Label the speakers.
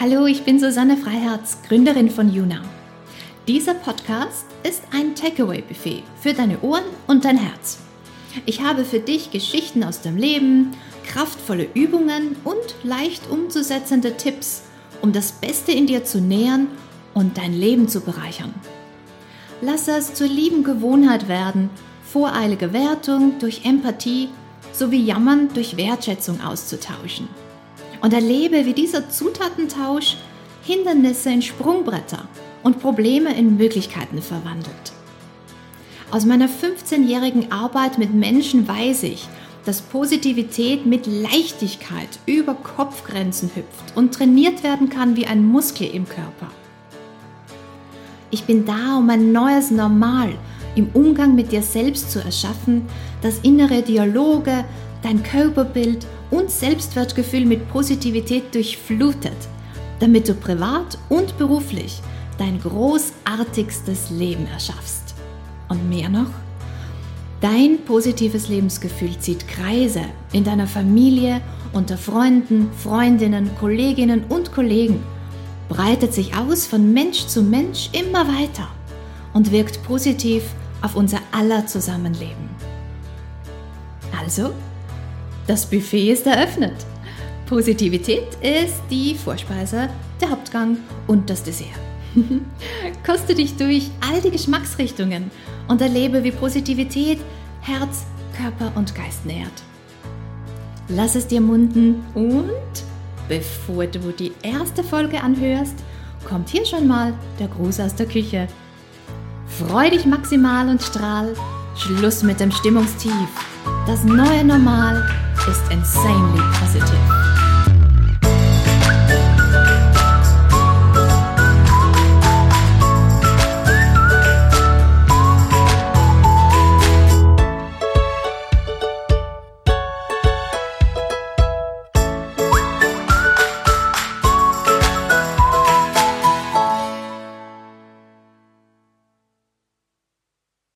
Speaker 1: Hallo, ich bin Susanne Freiherz, Gründerin von Juna. Dieser Podcast ist ein Takeaway-Buffet für deine Ohren und dein Herz. Ich habe für dich Geschichten aus dem Leben, kraftvolle Übungen und leicht umzusetzende Tipps, um das Beste in dir zu nähern und dein Leben zu bereichern. Lass es zur lieben Gewohnheit werden, voreilige Wertung durch Empathie sowie Jammern durch Wertschätzung auszutauschen und erlebe, wie dieser Zutatentausch Hindernisse in Sprungbretter und Probleme in Möglichkeiten verwandelt. Aus meiner 15-jährigen Arbeit mit Menschen weiß ich, dass Positivität mit Leichtigkeit über Kopfgrenzen hüpft und trainiert werden kann wie ein Muskel im Körper. Ich bin da, um ein neues Normal im Umgang mit dir selbst zu erschaffen, das innere Dialoge, dein Körperbild und Selbstwertgefühl mit Positivität durchflutet, damit du privat und beruflich dein großartigstes Leben erschaffst. Und mehr noch, dein positives Lebensgefühl zieht Kreise in deiner Familie, unter Freunden, Freundinnen, Kolleginnen und Kollegen, breitet sich aus von Mensch zu Mensch immer weiter und wirkt positiv auf unser aller Zusammenleben. Also, das Buffet ist eröffnet. Positivität ist die Vorspeise, der Hauptgang und das Dessert. Koste dich durch all die Geschmacksrichtungen und erlebe, wie Positivität Herz, Körper und Geist nährt. Lass es dir munden und bevor du die erste Folge anhörst, kommt hier schon mal der Gruß aus der Küche. Freu dich maximal und strahl. Schluss mit dem Stimmungstief. Das neue Normal ist insanely positive.